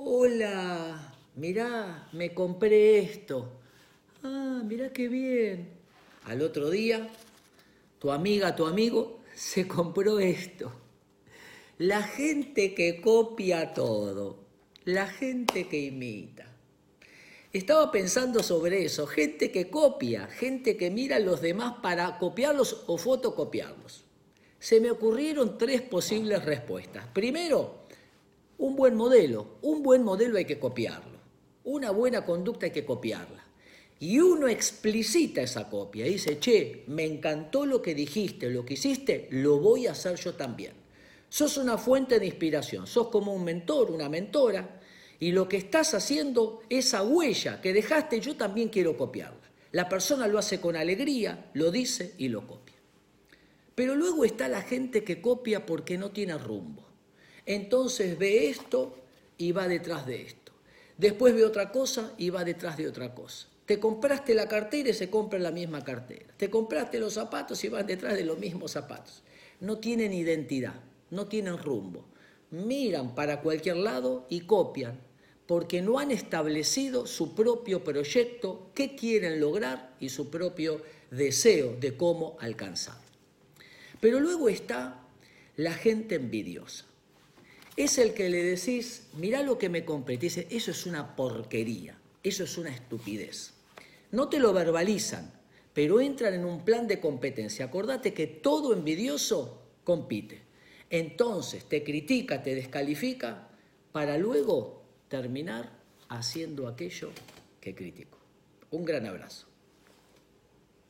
Hola, mirá, me compré esto. Ah, mirá qué bien. Al otro día, tu amiga, tu amigo, se compró esto. La gente que copia todo, la gente que imita. Estaba pensando sobre eso, gente que copia, gente que mira a los demás para copiarlos o fotocopiarlos. Se me ocurrieron tres posibles respuestas. Primero, un buen modelo. Un buen modelo hay que copiarlo. Una buena conducta hay que copiarla. Y uno explicita esa copia. Dice, che, me encantó lo que dijiste, lo que hiciste, lo voy a hacer yo también. Sos una fuente de inspiración, sos como un mentor, una mentora, y lo que estás haciendo, esa huella que dejaste, yo también quiero copiarla. La persona lo hace con alegría, lo dice y lo copia. Pero luego está la gente que copia porque no tiene rumbo. Entonces ve esto y va detrás de esto. Después ve otra cosa y va detrás de otra cosa. Te compraste la cartera y se compra la misma cartera. Te compraste los zapatos y van detrás de los mismos zapatos. No tienen identidad, no tienen rumbo. Miran para cualquier lado y copian porque no han establecido su propio proyecto, qué quieren lograr y su propio deseo de cómo alcanzar. Pero luego está la gente envidiosa. Es el que le decís, mirá lo que me compré. dice, eso es una porquería, eso es una estupidez. No te lo verbalizan, pero entran en un plan de competencia. Acordate que todo envidioso compite. Entonces te critica, te descalifica, para luego terminar haciendo aquello que critico. Un gran abrazo.